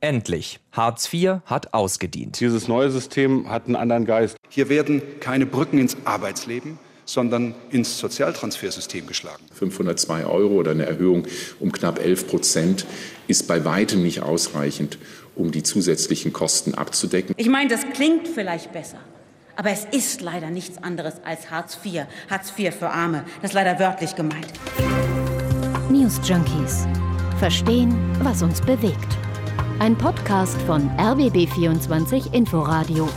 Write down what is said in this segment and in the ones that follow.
Endlich. Hartz IV hat ausgedient. Dieses neue System hat einen anderen Geist. Hier werden keine Brücken ins Arbeitsleben, sondern ins Sozialtransfersystem geschlagen. 502 Euro oder eine Erhöhung um knapp 11 Prozent ist bei weitem nicht ausreichend, um die zusätzlichen Kosten abzudecken. Ich meine, das klingt vielleicht besser. Aber es ist leider nichts anderes als Hartz IV. Hartz IV für Arme. Das ist leider wörtlich gemeint. News Junkies. Verstehen, was uns bewegt. Ein Podcast von RBB24 Inforadio.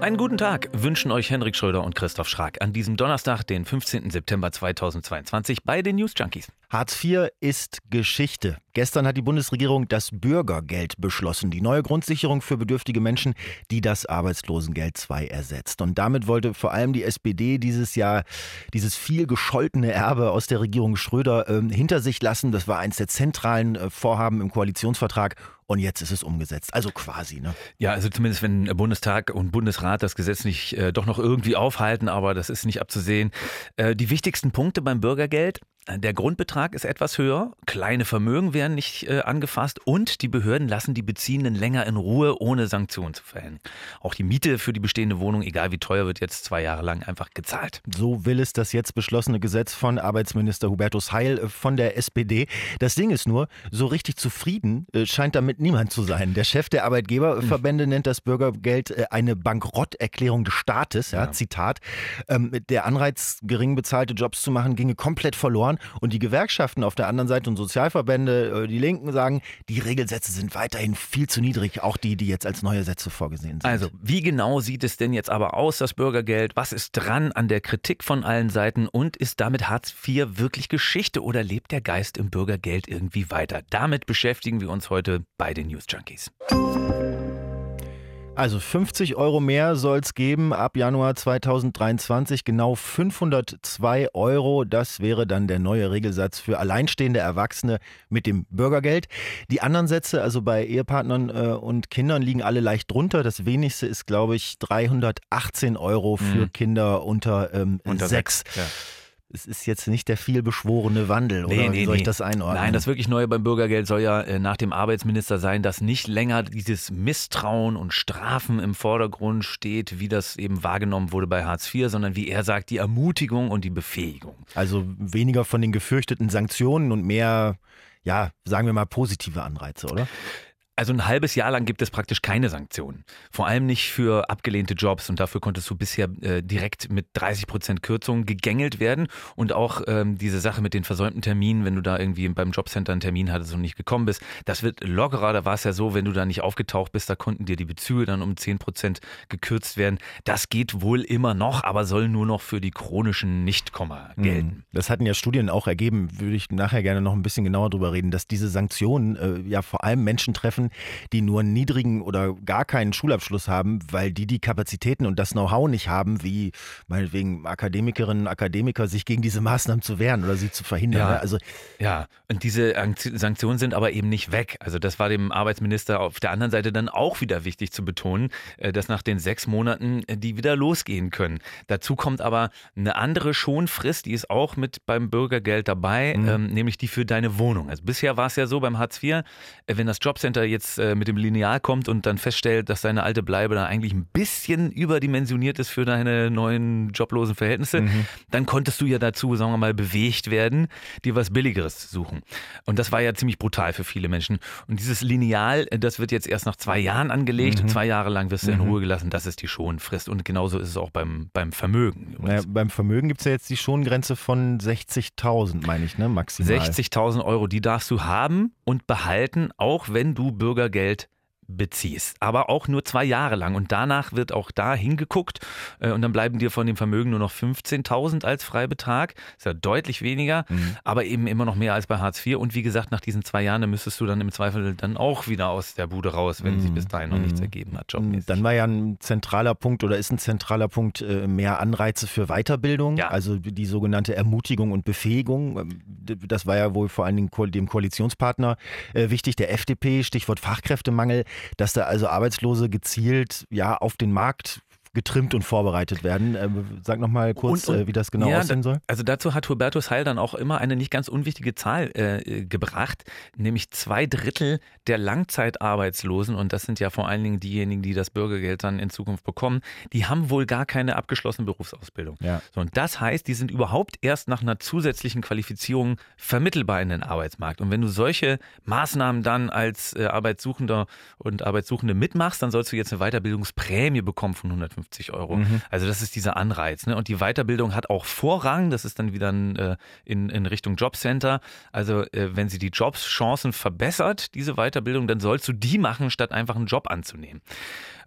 Einen guten Tag wünschen euch Henrik Schröder und Christoph Schrag an diesem Donnerstag, den 15. September 2022 bei den News Junkies. Hartz IV ist Geschichte. Gestern hat die Bundesregierung das Bürgergeld beschlossen, die neue Grundsicherung für bedürftige Menschen, die das Arbeitslosengeld II ersetzt. Und damit wollte vor allem die SPD dieses Jahr dieses viel gescholtene Erbe aus der Regierung Schröder äh, hinter sich lassen. Das war eines der zentralen äh, Vorhaben im Koalitionsvertrag. Und jetzt ist es umgesetzt. Also quasi, ne? Ja, also zumindest wenn Bundestag und Bundesrat das Gesetz nicht äh, doch noch irgendwie aufhalten, aber das ist nicht abzusehen. Äh, die wichtigsten Punkte beim Bürgergeld. Der Grundbetrag ist etwas höher, kleine Vermögen werden nicht äh, angefasst und die Behörden lassen die Beziehenden länger in Ruhe, ohne Sanktionen zu verhängen. Auch die Miete für die bestehende Wohnung, egal wie teuer, wird jetzt zwei Jahre lang einfach gezahlt. So will es das jetzt beschlossene Gesetz von Arbeitsminister Hubertus Heil äh, von der SPD. Das Ding ist nur, so richtig zufrieden äh, scheint damit niemand zu sein. Der Chef der Arbeitgeberverbände nennt das Bürgergeld äh, eine Bankrotterklärung des Staates. Ja, ja. Zitat. Ähm, der Anreiz, gering bezahlte Jobs zu machen, ginge komplett verloren verloren. Und die Gewerkschaften auf der anderen Seite und Sozialverbände, äh, die Linken sagen, die Regelsätze sind weiterhin viel zu niedrig, auch die, die jetzt als neue Sätze vorgesehen sind. Also, wie genau sieht es denn jetzt aber aus, das Bürgergeld? Was ist dran an der Kritik von allen Seiten? Und ist damit Hartz IV wirklich Geschichte oder lebt der Geist im Bürgergeld irgendwie weiter? Damit beschäftigen wir uns heute bei den News Junkies. Also 50 Euro mehr soll es geben ab Januar 2023, genau 502 Euro. Das wäre dann der neue Regelsatz für alleinstehende Erwachsene mit dem Bürgergeld. Die anderen Sätze, also bei Ehepartnern äh, und Kindern, liegen alle leicht drunter. Das wenigste ist, glaube ich, 318 Euro für mhm. Kinder unter, ähm, unter sechs. sechs. Ja es ist jetzt nicht der vielbeschworene Wandel, oder nee, wie soll ich das einordnen? Nein, das wirklich Neue beim Bürgergeld soll ja äh, nach dem Arbeitsminister sein, dass nicht länger dieses Misstrauen und Strafen im Vordergrund steht, wie das eben wahrgenommen wurde bei Hartz IV, sondern wie er sagt, die Ermutigung und die Befähigung. Also weniger von den gefürchteten Sanktionen und mehr, ja, sagen wir mal, positive Anreize, oder? Also ein halbes Jahr lang gibt es praktisch keine Sanktionen. Vor allem nicht für abgelehnte Jobs. Und dafür konntest du bisher äh, direkt mit 30 Prozent Kürzung gegängelt werden. Und auch ähm, diese Sache mit den versäumten Terminen, wenn du da irgendwie beim Jobcenter einen Termin hattest und nicht gekommen bist, das wird lockerer. Da war es ja so, wenn du da nicht aufgetaucht bist, da konnten dir die Bezüge dann um 10 Prozent gekürzt werden. Das geht wohl immer noch, aber soll nur noch für die chronischen Nichtkomma mhm. gelten. Das hatten ja Studien auch ergeben, würde ich nachher gerne noch ein bisschen genauer drüber reden, dass diese Sanktionen äh, ja vor allem Menschen treffen, die nur einen niedrigen oder gar keinen Schulabschluss haben, weil die die Kapazitäten und das Know-how nicht haben, wie meinetwegen Akademikerinnen und Akademiker, sich gegen diese Maßnahmen zu wehren oder sie zu verhindern. Ja, ne? also, ja. und diese Sanktionen sind aber eben nicht weg. Also das war dem Arbeitsminister auf der anderen Seite dann auch wieder wichtig zu betonen, äh, dass nach den sechs Monaten äh, die wieder losgehen können. Dazu kommt aber eine andere Schonfrist, die ist auch mit beim Bürgergeld dabei, mhm. ähm, nämlich die für deine Wohnung. Also bisher war es ja so beim Hartz IV, äh, wenn das Jobcenter jetzt äh, mit dem Lineal kommt und dann feststellt, dass deine alte Bleibe da eigentlich ein bisschen überdimensioniert ist für deine neuen joblosen Verhältnisse, mhm. dann konntest du ja dazu, sagen wir mal, bewegt werden, dir was Billigeres suchen. Und das war ja ziemlich brutal für viele Menschen. Und dieses Lineal, das wird jetzt erst nach zwei Jahren angelegt. Mhm. Zwei Jahre lang wirst du in mhm. Ruhe gelassen. Das ist die Schonfrist. Und genauso ist es auch beim, beim Vermögen. Naja, beim Vermögen gibt es ja jetzt die Schongrenze von 60.000, meine ich, ne, maximal. 60.000 Euro, die darfst du haben und behalten, auch wenn du Bürgergeld beziehst. Aber auch nur zwei Jahre lang. Und danach wird auch da hingeguckt. Äh, und dann bleiben dir von dem Vermögen nur noch 15.000 als Freibetrag. Ist ja deutlich weniger, mhm. aber eben immer noch mehr als bei Hartz IV. Und wie gesagt, nach diesen zwei Jahren, müsstest du dann im Zweifel dann auch wieder aus der Bude raus, wenn mhm. sich bis dahin noch mhm. nichts ergeben hat, jobmäßig. Dann war ja ein zentraler Punkt oder ist ein zentraler Punkt äh, mehr Anreize für Weiterbildung. Ja. Also die sogenannte Ermutigung und Befähigung. Ähm, das war ja wohl vor allen Dingen dem Koalitionspartner äh, wichtig, der FDP, Stichwort Fachkräftemangel dass da also Arbeitslose gezielt ja auf den Markt getrimmt und vorbereitet werden. Äh, sag noch mal kurz, Und- und- äh, wie das genau ja, aussehen soll. Also dazu hat Hubertus Heil dann auch immer eine nicht ganz unwichtige Zahl äh, gebracht, nämlich zwei Drittel der Langzeitarbeitslosen, und das sind ja vor allen Dingen diejenigen, die das Bürgergeld dann in Zukunft bekommen, die haben wohl gar keine abgeschlossene Berufsausbildung. Ja. So, und das heißt, die sind überhaupt erst nach einer zusätzlichen Qualifizierung vermittelbar in den Arbeitsmarkt. Und wenn du solche Maßnahmen dann als äh, Arbeitssuchender und Arbeitssuchende mitmachst, dann sollst du jetzt eine Weiterbildungsprämie bekommen von 150 Euro. Also das ist dieser Anreiz. Ne? Und die Weiterbildung hat auch Vorrang. Das ist dann wieder ein, äh, in, in Richtung Jobcenter. Also äh, wenn sie die Jobschancen verbessert, diese Weiterbildung, dann sollst du die machen, statt einfach einen Job anzunehmen.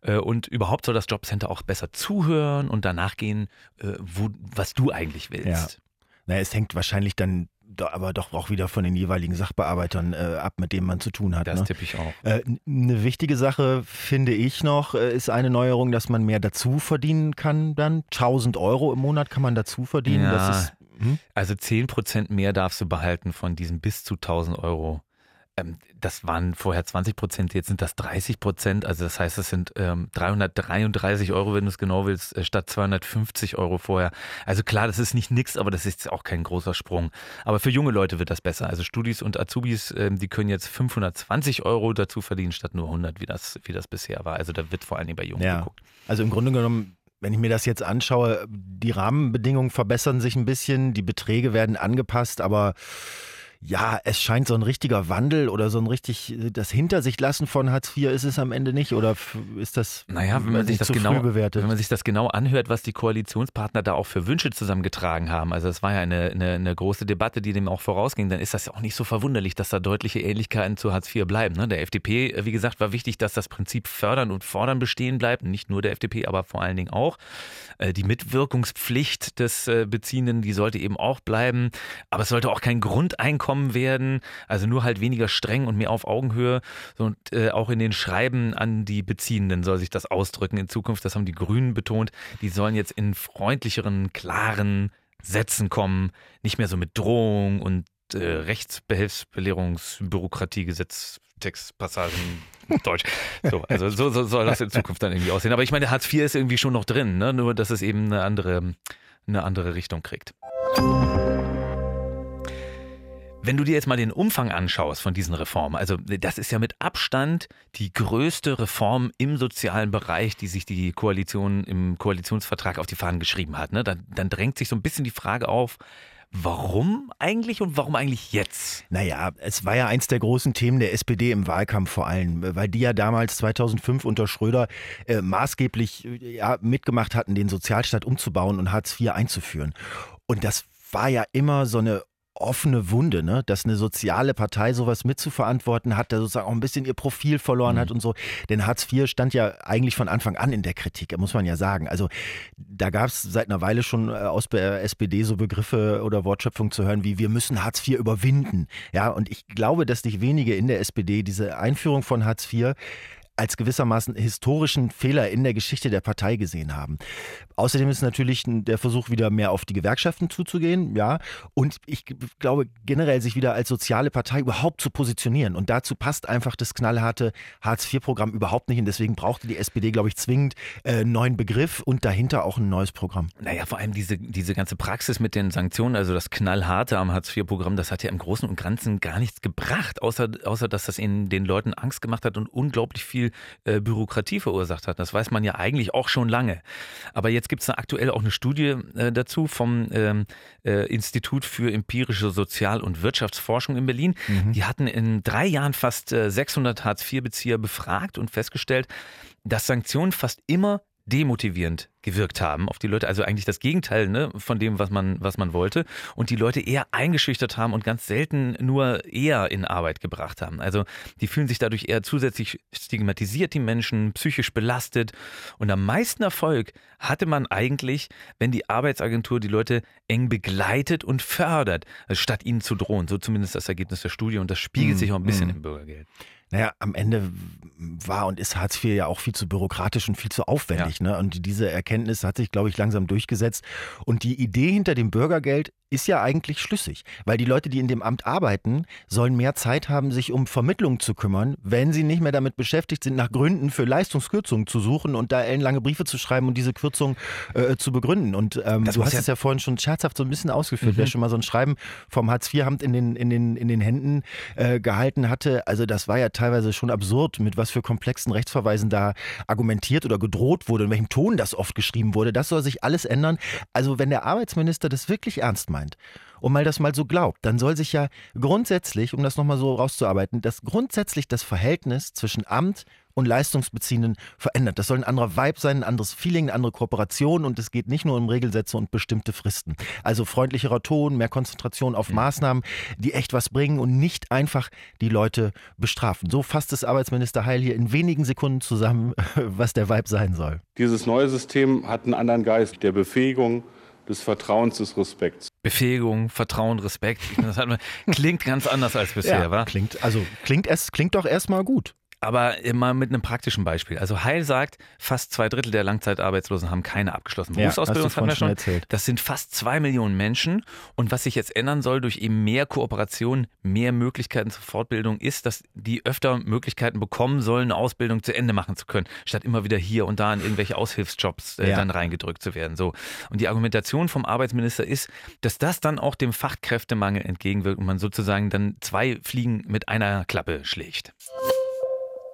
Äh, Und überhaupt soll das Jobcenter auch besser zuhören und danach gehen, äh, wo, was du eigentlich willst. Ja. Naja, es hängt wahrscheinlich dann aber doch auch wieder von den jeweiligen Sachbearbeitern äh, ab, mit denen man zu tun hat. Das ne? tippe ich auch. Äh, Eine wichtige Sache finde ich noch, äh, ist eine Neuerung, dass man mehr dazu verdienen kann dann. 1000 Euro im Monat kann man dazu verdienen. Ja. Ist, hm? Also 10% mehr darfst du behalten von diesen bis zu 1000 Euro. Ähm, das waren vorher 20 Prozent, jetzt sind das 30 Prozent. Also das heißt, es sind ähm, 333 Euro, wenn du es genau willst, äh, statt 250 Euro vorher. Also klar, das ist nicht nix, aber das ist auch kein großer Sprung. Aber für junge Leute wird das besser. Also Studis und Azubis, ähm, die können jetzt 520 Euro dazu verdienen, statt nur 100, wie das, wie das bisher war. Also da wird vor allen Dingen bei Jungen Ja. geguckt. Also im Grunde genommen, wenn ich mir das jetzt anschaue, die Rahmenbedingungen verbessern sich ein bisschen, die Beträge werden angepasst, aber ja, es scheint so ein richtiger Wandel oder so ein richtig, das Hinter sich lassen von Hartz IV ist es am Ende nicht oder ist das Naja, wenn man sich nicht, das genau, bewertet? wenn man sich das genau anhört, was die Koalitionspartner da auch für Wünsche zusammengetragen haben, also es war ja eine, eine, eine große Debatte, die dem auch vorausging, dann ist das ja auch nicht so verwunderlich, dass da deutliche Ähnlichkeiten zu Hartz IV bleiben. Ne? Der FDP, äh, wie gesagt, war wichtig, dass das Prinzip Fördern und Fordern bestehen bleibt, nicht nur der FDP, aber vor allen Dingen auch. Äh, Die Mitwirkungspflicht des äh, Beziehenden, die sollte eben auch bleiben, aber es sollte auch kein Grundeinkommen werden, also nur halt weniger streng und mehr auf Augenhöhe. Und äh, auch in den Schreiben an die Beziehenden soll sich das ausdrücken in Zukunft. Das haben die Grünen betont. Die sollen jetzt in freundlicheren, klaren Sätzen kommen, nicht mehr so mit Drohung und äh, Rechtsbehelfsbelehrungsbürokratie, Gesetztextpassagen, Deutsch. So, also so, so soll das in Zukunft dann irgendwie aussehen. Aber ich meine, Hartz IV ist irgendwie schon noch drin, ne? nur dass es eben eine andere, eine andere Richtung kriegt. Wenn du dir jetzt mal den Umfang anschaust von diesen Reformen, also das ist ja mit Abstand die größte Reform im sozialen Bereich, die sich die Koalition im Koalitionsvertrag auf die Fahnen geschrieben hat. Ne? Dann, dann drängt sich so ein bisschen die Frage auf, warum eigentlich und warum eigentlich jetzt? Naja, es war ja eins der großen Themen der SPD im Wahlkampf vor allem, weil die ja damals 2005 unter Schröder äh, maßgeblich äh, ja, mitgemacht hatten, den Sozialstaat umzubauen und Hartz IV einzuführen. Und das war ja immer so eine offene Wunde, ne? dass eine soziale Partei sowas mitzuverantworten hat, der sozusagen auch ein bisschen ihr Profil verloren hat und so. Denn Hartz IV stand ja eigentlich von Anfang an in der Kritik, muss man ja sagen. Also da gab es seit einer Weile schon äh, aus der SPD so Begriffe oder Wortschöpfung zu hören wie wir müssen Hartz IV überwinden. Ja, und ich glaube, dass nicht wenige in der SPD diese Einführung von Hartz IV als gewissermaßen historischen Fehler in der Geschichte der Partei gesehen haben. Außerdem ist natürlich der Versuch, wieder mehr auf die Gewerkschaften zuzugehen, ja. Und ich glaube, generell sich wieder als soziale Partei überhaupt zu positionieren. Und dazu passt einfach das knallharte Hartz-IV-Programm überhaupt nicht. Und deswegen brauchte die SPD, glaube ich, zwingend äh, einen neuen Begriff und dahinter auch ein neues Programm. Naja, vor allem diese, diese ganze Praxis mit den Sanktionen, also das knallharte am Hartz-IV-Programm, das hat ja im Großen und Ganzen gar nichts gebracht, außer, außer dass das in den Leuten Angst gemacht hat und unglaublich viel äh, Bürokratie verursacht hat. Das weiß man ja eigentlich auch schon lange. Aber jetzt gibt es aktuell auch eine Studie äh, dazu vom ähm, äh, Institut für empirische Sozial- und Wirtschaftsforschung in Berlin. Die hatten in drei Jahren fast äh, 600 Hartz-IV-Bezieher befragt und festgestellt, dass Sanktionen fast immer demotivierend gewirkt haben auf die Leute, also eigentlich das Gegenteil ne, von dem, was man, was man wollte und die Leute eher eingeschüchtert haben und ganz selten nur eher in Arbeit gebracht haben. Also die fühlen sich dadurch eher zusätzlich stigmatisiert, die Menschen, psychisch belastet und am meisten Erfolg hatte man eigentlich, wenn die Arbeitsagentur die Leute eng begleitet und fördert, also statt ihnen zu drohen. So zumindest das Ergebnis der Studie und das spiegelt sich auch ein bisschen im Bürgergeld. Naja, am Ende war und ist Hartz IV ja auch viel zu bürokratisch und viel zu aufwendig. Ne? Und diese Erkenntnis hat sich, glaube ich, langsam durchgesetzt. Und die Idee hinter dem Bürgergeld ist ja eigentlich schlüssig, weil die Leute, die in dem Amt arbeiten, sollen mehr Zeit haben, sich um Vermittlung zu kümmern, wenn sie nicht mehr damit beschäftigt sind, nach Gründen für Leistungskürzungen zu suchen und da ellenlange Briefe zu schreiben und diese Kürzung äh, zu begründen. Und ähm, du hast ja es ja vorhin schon scherzhaft so ein bisschen ausgeführt, mhm. wer schon mal so ein Schreiben vom Hartz-IV-Amt in den, in, den, in den Händen äh, gehalten hatte. Also das war ja teilweise schon absurd, mit was für komplexen Rechtsverweisen da argumentiert oder gedroht wurde, in welchem Ton das oft geschrieben wurde. Das soll sich alles ändern. Also wenn der Arbeitsminister das wirklich ernst meint, meint und mal das mal so glaubt, dann soll sich ja grundsätzlich, um das nochmal so rauszuarbeiten, dass grundsätzlich das Verhältnis zwischen Amt und Leistungsbeziehenden verändert. Das soll ein anderer Vibe sein, ein anderes Feeling, eine andere Kooperation und es geht nicht nur um Regelsätze und bestimmte Fristen. Also freundlicherer Ton, mehr Konzentration auf Maßnahmen, die echt was bringen und nicht einfach die Leute bestrafen. So fasst es Arbeitsminister Heil hier in wenigen Sekunden zusammen, was der Vibe sein soll. Dieses neue System hat einen anderen Geist der Befähigung, des Vertrauens, des Respekts. Befähigung, Vertrauen, Respekt. Das hat, klingt ganz anders als bisher, ja, wa? Klingt, also klingt, es klingt doch erstmal gut. Aber immer mit einem praktischen Beispiel. Also Heil sagt, fast zwei Drittel der Langzeitarbeitslosen haben keine abgeschlossene Berufsausbildung. Ja, das wir schon. Erzählt. Das sind fast zwei Millionen Menschen. Und was sich jetzt ändern soll durch eben mehr Kooperation, mehr Möglichkeiten zur Fortbildung, ist, dass die öfter Möglichkeiten bekommen sollen, eine Ausbildung zu Ende machen zu können, statt immer wieder hier und da in irgendwelche Aushilfsjobs äh, ja. dann reingedrückt zu werden. So. Und die Argumentation vom Arbeitsminister ist, dass das dann auch dem Fachkräftemangel entgegenwirkt und man sozusagen dann zwei Fliegen mit einer Klappe schlägt.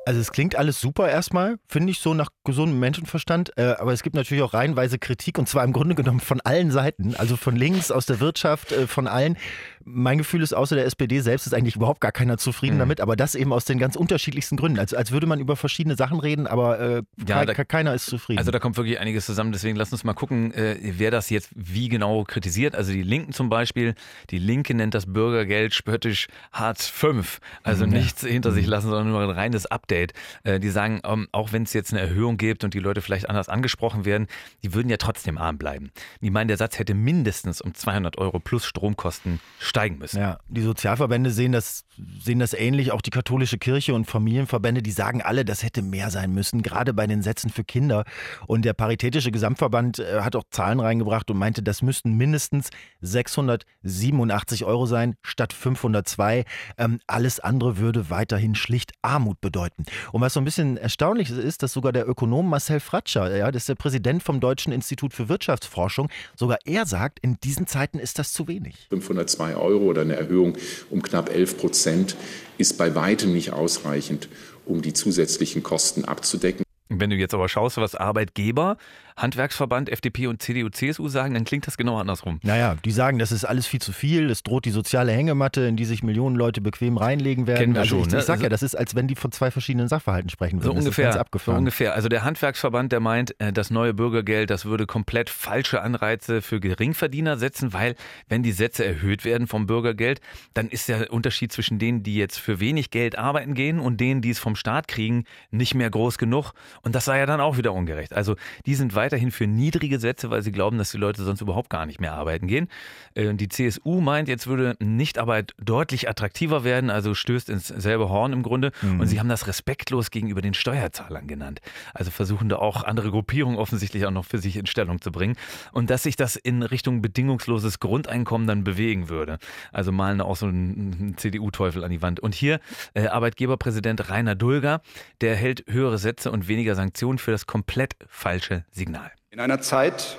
Also es klingt alles super erstmal, finde ich so nach gesundem Menschenverstand, äh, aber es gibt natürlich auch reihenweise Kritik und zwar im Grunde genommen von allen Seiten, also von links, aus der Wirtschaft, äh, von allen. Mein Gefühl ist, außer der SPD selbst ist eigentlich überhaupt gar keiner zufrieden mhm. damit, aber das eben aus den ganz unterschiedlichsten Gründen. Also als würde man über verschiedene Sachen reden, aber äh, ja, da, keiner ist zufrieden. Also da kommt wirklich einiges zusammen, deswegen lass uns mal gucken, äh, wer das jetzt wie genau kritisiert. Also die Linken zum Beispiel, die Linke nennt das Bürgergeld spöttisch Hartz V, also mhm. nichts hinter sich mhm. lassen, sondern nur ein reines Update. Update. Äh, die sagen, ähm, auch wenn es jetzt eine Erhöhung gibt und die Leute vielleicht anders angesprochen werden, die würden ja trotzdem arm bleiben. Die meinen, der Satz hätte mindestens um 200 Euro plus Stromkosten steigen müssen. Ja, die Sozialverbände sehen das, sehen das ähnlich. Auch die katholische Kirche und Familienverbände, die sagen alle, das hätte mehr sein müssen, gerade bei den Sätzen für Kinder. Und der Paritätische Gesamtverband äh, hat auch Zahlen reingebracht und meinte, das müssten mindestens 687 Euro sein statt 502. Ähm, alles andere würde weiterhin schlicht Armut bedeuten. Und was so ein bisschen erstaunlich ist, ist, dass sogar der Ökonom Marcel Fratscher, ja, das ist der Präsident vom Deutschen Institut für Wirtschaftsforschung, sogar er sagt, in diesen Zeiten ist das zu wenig. 502 Euro oder eine Erhöhung um knapp 11 Prozent ist bei weitem nicht ausreichend, um die zusätzlichen Kosten abzudecken. Wenn du jetzt aber schaust, was Arbeitgeber Handwerksverband, FDP und CDU, CSU sagen, dann klingt das genau andersrum. Naja, die sagen, das ist alles viel zu viel, es droht die soziale Hängematte, in die sich Millionen Leute bequem reinlegen werden. Kennen wir also schon, ich, ne? ich sag ja, das ist, als wenn die von zwei verschiedenen Sachverhalten sprechen würden. So ungefähr, so ungefähr. Also der Handwerksverband, der meint, äh, das neue Bürgergeld, das würde komplett falsche Anreize für Geringverdiener setzen, weil wenn die Sätze erhöht werden vom Bürgergeld, dann ist der Unterschied zwischen denen, die jetzt für wenig Geld arbeiten gehen und denen, die es vom Staat kriegen, nicht mehr groß genug. Und das sei ja dann auch wieder ungerecht. Also die sind weiterhin für niedrige Gesetze, weil sie glauben, dass die Leute sonst überhaupt gar nicht mehr arbeiten gehen. Äh, die CSU meint, jetzt würde Nichtarbeit deutlich attraktiver werden, also stößt ins selbe Horn im Grunde. Mhm. Und sie haben das respektlos gegenüber den Steuerzahlern genannt. Also versuchen da auch andere Gruppierungen offensichtlich auch noch für sich in Stellung zu bringen. Und dass sich das in Richtung bedingungsloses Grundeinkommen dann bewegen würde. Also malen da auch so einen CDU-Teufel an die Wand. Und hier äh, Arbeitgeberpräsident Rainer Dulger, der hält höhere Sätze und weniger Sanktionen für das komplett falsche Signal. In einer Zeit,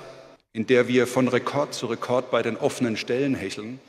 in der wir von Rekord zu Rekord bei den offenen Stellen hecheln,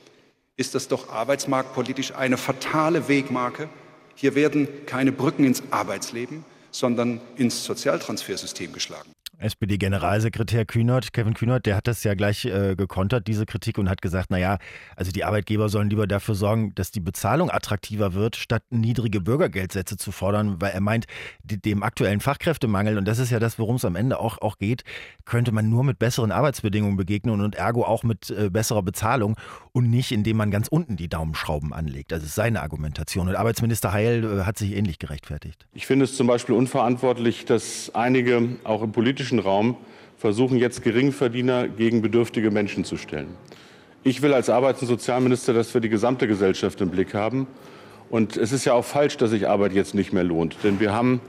ist das doch arbeitsmarktpolitisch eine fatale Wegmarke. Hier werden keine Brücken ins Arbeitsleben, sondern ins Sozialtransfersystem geschlagen. SPD-Generalsekretär Kühnert, Kevin Kühnert, der hat das ja gleich äh, gekontert, diese Kritik, und hat gesagt, naja, also die Arbeitgeber sollen lieber dafür sorgen, dass die Bezahlung attraktiver wird, statt niedrige Bürgergeldsätze zu fordern, weil er meint, die, dem aktuellen Fachkräftemangel, und das ist ja das, worum es am Ende auch, auch geht, könnte man nur mit besseren Arbeitsbedingungen begegnen und ergo auch mit äh, besserer Bezahlung und nicht, indem man ganz unten die Daumenschrauben anlegt. Das ist seine Argumentation. Und Arbeitsminister Heil äh, hat sich ähnlich gerechtfertigt. Ich finde es zum Beispiel unverantwortlich, dass einige auch im politischen politischen Raum versuchen jetzt Geringverdiener gegen bedürftige Menschen zu stellen. Ich will als Arbeits- und Sozialminister, dass wir die gesamte Gesellschaft im Blick haben. Und es ist ja auch falsch, dass sich Arbeit jetzt nicht mehr lohnt. Denn wir haben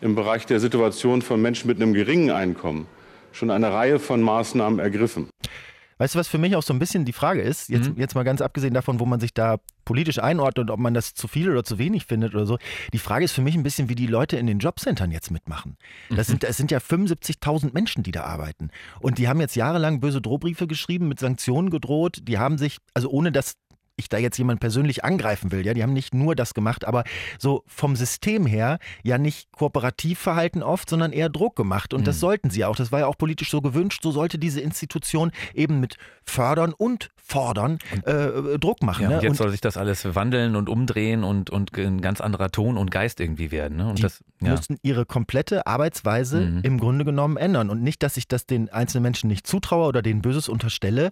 im Bereich der Situation von Menschen mit einem geringen Einkommen schon eine Reihe von Maßnahmen ergriffen. Weißt du, was für mich auch so ein bisschen die Frage ist, jetzt, mhm. jetzt mal ganz abgesehen davon, wo man sich da politisch einordnet ob man das zu viel oder zu wenig findet oder so. Die Frage ist für mich ein bisschen, wie die Leute in den Jobcentern jetzt mitmachen. Das sind, es sind ja 75.000 Menschen, die da arbeiten. Und die haben jetzt jahrelang böse Drohbriefe geschrieben, mit Sanktionen gedroht. Die haben sich, also ohne dass ich da jetzt jemand persönlich angreifen will. Ja, die haben nicht nur das gemacht, aber so vom System her ja nicht kooperativ verhalten oft, sondern eher Druck gemacht. Und mhm. das sollten sie auch. Das war ja auch politisch so gewünscht. So sollte diese Institution eben mit fördern und fordern äh, Druck machen. Ja, ne? und jetzt und soll sich das alles wandeln und umdrehen und, und ein ganz anderer Ton und Geist irgendwie werden. Ne? Und die das ja. müssen ihre komplette Arbeitsweise mhm. im Grunde genommen ändern. Und nicht, dass ich das den einzelnen Menschen nicht zutraue oder denen Böses unterstelle,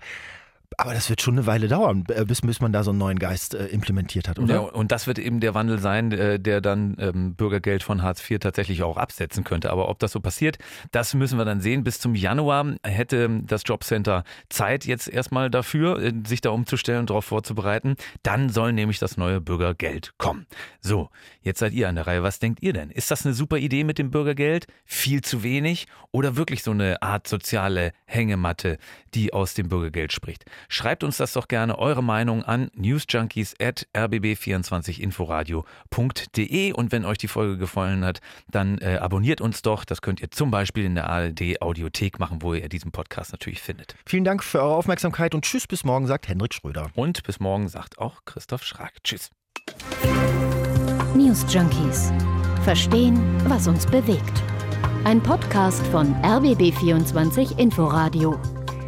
aber das wird schon eine Weile dauern, äh, bis, bis man da so einen neuen Geist äh, implementiert hat, oder? Ja, und das wird eben der Wandel sein, äh, der dann ähm, Bürgergeld von Hartz IV tatsächlich auch absetzen könnte. Aber ob das so passiert, das müssen wir dann sehen. Bis zum Januar hätte das Jobcenter Zeit jetzt erstmal dafür, äh, sich da umzustellen und darauf vorzubereiten. Dann soll nämlich das neue Bürgergeld kommen. So, jetzt seid ihr an der Reihe. Was denkt ihr denn? Ist das eine super Idee mit dem Bürgergeld? Viel zu wenig? Oder wirklich so eine Art soziale Hängematte, die aus dem Bürgergeld spricht? Schreibt uns das doch gerne eure Meinung an newsjunkies.rbb24inforadio.de und wenn euch die Folge gefallen hat, dann äh, abonniert uns doch. Das könnt ihr zum Beispiel in der ARD Audiothek machen, wo ihr diesen Podcast natürlich findet. Vielen Dank für eure Aufmerksamkeit und tschüss bis morgen, sagt Hendrik Schröder. Und bis morgen sagt auch Christoph Schrag. Tschüss. News Junkies. Verstehen, was uns bewegt. Ein Podcast von RBB24 Inforadio.